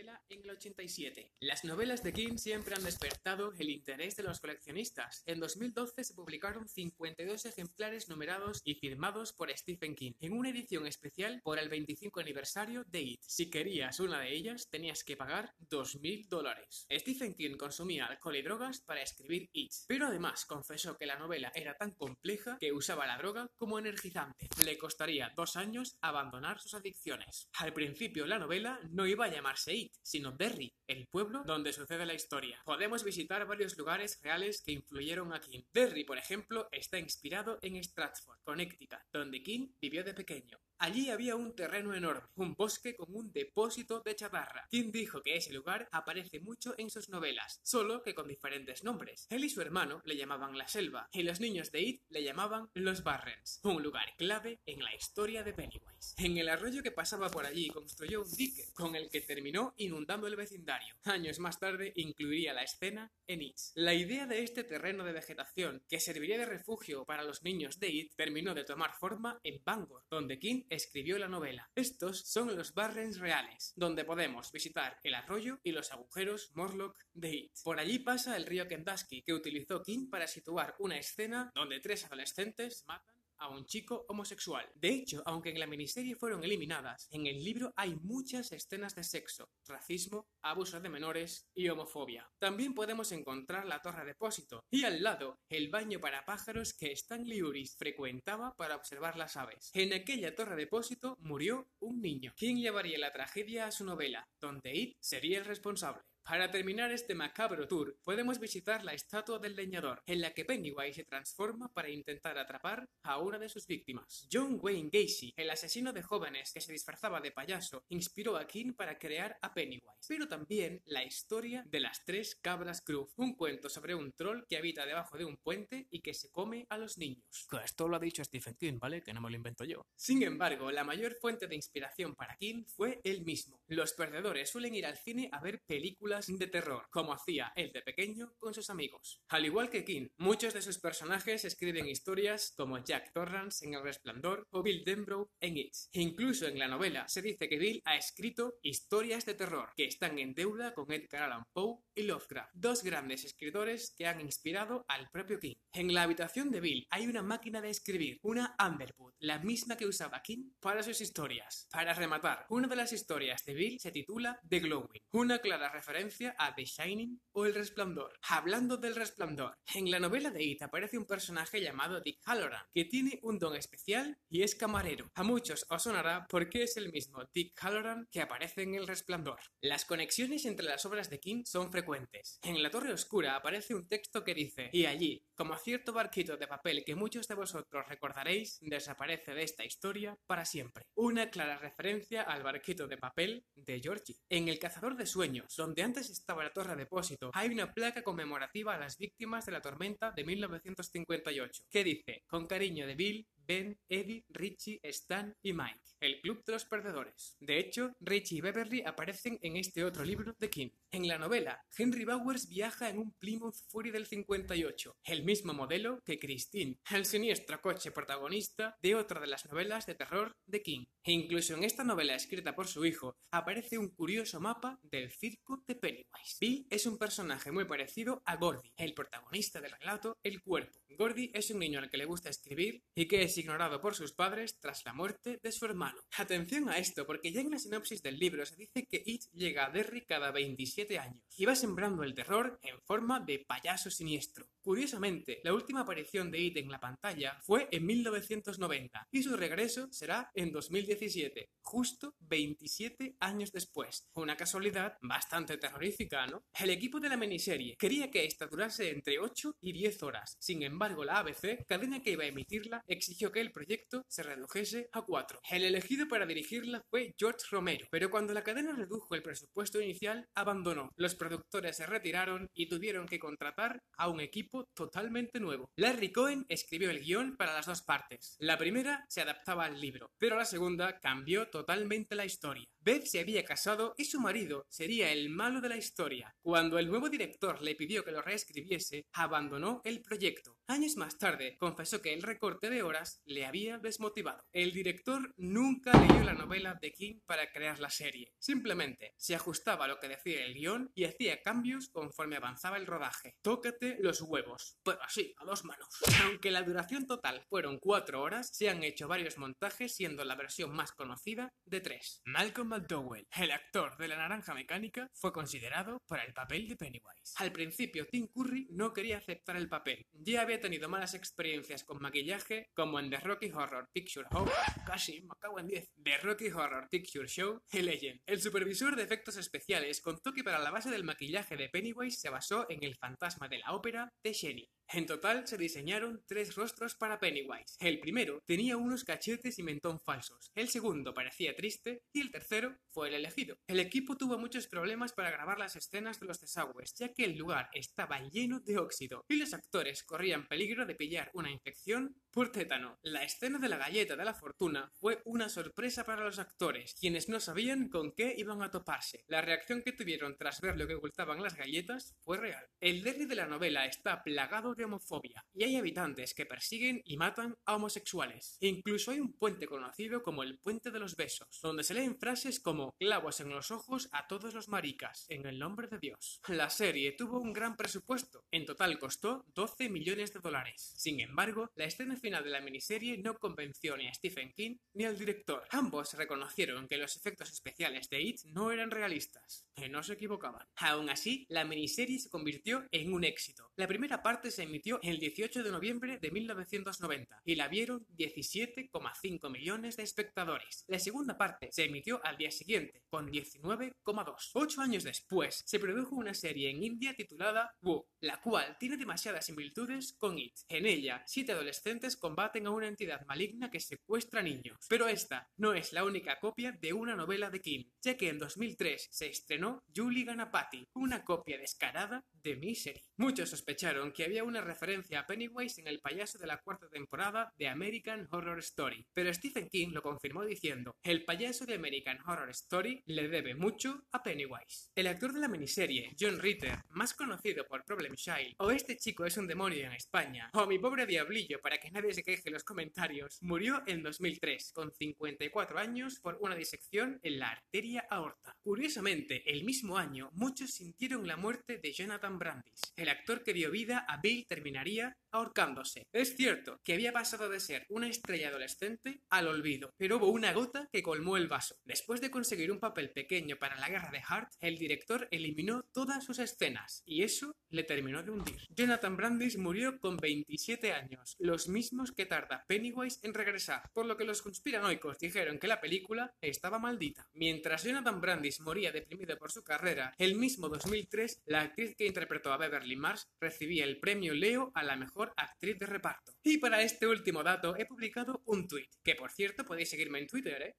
novela en el 87. Las novelas de King siempre han despertado el interés de los coleccionistas. En 2012 se publicaron 52 ejemplares numerados y firmados por Stephen King, en una edición especial por el 25 aniversario de It. Si querías una de ellas, tenías que pagar 2.000 dólares. Stephen King consumía alcohol y drogas para escribir It, pero además confesó que la novela era tan compleja que usaba la droga como energizante. Le costaría dos años abandonar sus adicciones. Al principio la novela no iba a llamarse It, sino Derry, el pueblo donde sucede la historia. Podemos visitar varios lugares reales que influyeron a King. Derry, por ejemplo, está inspirado en Stratford, Connecticut, donde King vivió de pequeño. Allí había un terreno enorme, un bosque con un depósito de chatarra. King dijo que ese lugar aparece mucho en sus novelas, solo que con diferentes nombres. Él y su hermano le llamaban la selva, y los niños de It le llamaban los Barrens, un lugar clave en la historia de Pennywise. En el arroyo que pasaba por allí construyó un dique, con el que terminó inundando el vecindario. Años más tarde incluiría la escena en It. La idea de este terreno de vegetación, que serviría de refugio para los niños de It, terminó de tomar forma en Bangor, donde King escribió la novela. Estos son los Barrens reales, donde podemos visitar el arroyo y los agujeros Morlock de It. Por allí pasa el río Kendusky, que utilizó King para situar una escena donde tres adolescentes matan a un chico homosexual. De hecho, aunque en la miniserie fueron eliminadas, en el libro hay muchas escenas de sexo, racismo, abuso de menores y homofobia. También podemos encontrar la torre depósito y al lado el baño para pájaros que Stanley Uris frecuentaba para observar las aves. En aquella torre depósito murió un niño. ¿Quién llevaría la tragedia a su novela? Donde It sería el responsable. Para terminar este macabro tour, podemos visitar la estatua del leñador, en la que Pennywise se transforma para intentar atrapar a una de sus víctimas. John Wayne Gacy, el asesino de jóvenes que se disfrazaba de payaso, inspiró a King para crear a Pennywise, pero también la historia de las tres cabras cruz, un cuento sobre un troll que habita debajo de un puente y que se come a los niños. Esto lo ha dicho Stephen King, ¿vale? Que no me lo invento yo. Sin embargo, la mayor fuente de inspiración para King fue él mismo. Los perdedores suelen ir al cine a ver películas de terror, como hacía él de pequeño con sus amigos. Al igual que King, muchos de sus personajes escriben historias como Jack Torrance en El Resplandor o Bill Denbrough en It. Incluso en la novela se dice que Bill ha escrito historias de terror que están en deuda con Edgar Allan Poe y Lovecraft, dos grandes escritores que han inspirado al propio King. En la habitación de Bill hay una máquina de escribir, una Underwood, la misma que usaba King para sus historias. Para rematar, una de las historias de Bill se titula The Glowing, una clara referencia a The Shining o El Resplandor. Hablando del Resplandor, en la novela de It aparece un personaje llamado Dick Halloran, que tiene un don especial y es camarero. A muchos os sonará porque es el mismo Dick Halloran que aparece en El Resplandor. Las conexiones entre las obras de King son frecuentes. En La Torre Oscura aparece un texto que dice, y allí, como cierto barquito de papel que muchos de vosotros recordaréis, desaparece de esta historia para siempre. Una clara referencia al barquito de papel de Georgie. En El Cazador de Sueños, donde antes estaba la Torre Depósito, hay una placa conmemorativa a las víctimas de la tormenta de 1958, que dice, con cariño de Bill, Ben, Eddie, Richie, Stan y Mike, el club de los perdedores. De hecho, Richie y Beverly aparecen en este otro libro de King. En la novela, Henry Bowers viaja en un Plymouth Fury del 58, el mismo modelo que Christine, el siniestro coche protagonista de otra de las novelas de terror de King. E incluso en esta novela escrita por su hijo, aparece un curioso mapa del circo de Pennywise. Bill es un personaje muy parecido a Gordy, el protagonista del relato El Cuerpo. Gordy es un niño al que le gusta escribir y que es ignorado por sus padres tras la muerte de su hermano. Atención a esto, porque ya en la sinopsis del libro se dice que It llega a Derry cada 27 años y va sembrando el terror en forma de payaso siniestro. Curiosamente, la última aparición de It en la pantalla fue en 1990 y su regreso será en 2017, justo 27 años después. Una casualidad bastante terrorífica, ¿no? El equipo de la miniserie quería que esta durase entre 8 y 10 horas. Sin embargo, la ABC, cadena que iba a emitirla, exigió que el proyecto se redujese a 4. El elegido para dirigirla fue George Romero, pero cuando la cadena redujo el presupuesto inicial, abandonó. Los productores se retiraron y tuvieron que contratar a un equipo totalmente nuevo. Larry Cohen escribió el guion para las dos partes. La primera se adaptaba al libro, pero la segunda cambió totalmente la historia. Beth se había casado y su marido sería el malo de la historia. Cuando el nuevo director le pidió que lo reescribiese, abandonó el proyecto. Años más tarde, confesó que el recorte de horas le había desmotivado. El director nunca leyó la novela de King para crear la serie. Simplemente se ajustaba a lo que decía el guion y hacía cambios conforme avanzaba el rodaje. Tócate los huevos, pero así, a dos manos. Aunque la duración total fueron cuatro horas, se han hecho varios montajes, siendo la versión más conocida de tres. Malcolm McDowell, el actor de La Naranja Mecánica, fue considerado para el papel de Pennywise. Al principio, Tim Curry no quería aceptar el papel. Ya había tenido malas experiencias con maquillaje, como en The Rocky Horror Picture Show, Casi, me cago en 10. The Rocky Horror Picture Show y Legend. El supervisor de efectos especiales contó que para la base del maquillaje de Pennywise se basó en el fantasma de la ópera de Jenny. En total se diseñaron tres rostros para Pennywise. El primero tenía unos cachetes y mentón falsos, el segundo parecía triste y el tercero fue el elegido. El equipo tuvo muchos problemas para grabar las escenas de los desagües, ya que el lugar estaba lleno de óxido y los actores corrían peligro de pillar una infección por tétano. La escena de la galleta de la fortuna fue una sorpresa para los actores, quienes no sabían con qué iban a toparse. La reacción que tuvieron tras ver lo que ocultaban las galletas fue real. El derry de la novela está plagado de homofobia y hay habitantes que persiguen y matan a homosexuales. Incluso hay un puente conocido como el Puente de los Besos, donde se leen frases como clavos en los ojos a todos los maricas, en el nombre de Dios. La serie tuvo un gran presupuesto, en total costó 12 millones de dólares. Sin embargo, la escena final de la miniserie no convenció ni a Stephen King ni al director. Ambos reconocieron que los efectos especiales de It no eran realistas, que no se equivocaban. Aún así, la miniserie se convirtió en un éxito. La primera parte se emitió el 18 de noviembre de 1990 y la vieron 17,5 millones de espectadores. La segunda parte se emitió al día siguiente, con 19,2. Ocho años después, se produjo una serie en India titulada Wu, la cual tiene demasiadas similitudes con It. En ella, siete adolescentes combaten a una entidad maligna que secuestra niños. Pero esta no es la única copia de una novela de King, ya que en 2003 se estrenó Julie Ganapati, una copia descarada de Misery. Muchos sospecharon que había una referencia a Pennywise en el payaso de la cuarta temporada de American Horror Story, pero Stephen King lo confirmó diciendo, el payaso de American Horror Story le debe mucho a Pennywise. El actor de la miniserie, John Ritter, más conocido por Problem Child, o Este chico es un demonio en España, o Mi pobre diablillo para que nadie se queje en los comentarios, murió en 2003, con 54 años por una disección en la arteria aorta. Curiosamente, el mismo año, muchos sintieron la muerte de Jonathan Brandis. El actor que dio vida a Bill terminaría ahorcándose. Es cierto que había pasado de ser una estrella adolescente al olvido, pero hubo una gota que colmó el vaso. Después de conseguir un papel pequeño para la guerra de Hart, el director eliminó todas sus escenas y eso le terminó de hundir. Jonathan Brandis murió con 27 años, los mismos que tarda Pennywise en regresar, por lo que los conspiranoicos dijeron que la película estaba maldita. Mientras Jonathan Brandis moría deprimido por su carrera, el mismo 2003, la actriz que interpretó a Beverly Marsh recibía el premio Leo a la mejor actriz de reparto. Y para este último dato he publicado un tweet, que por cierto podéis seguirme en Twitter, ¿eh?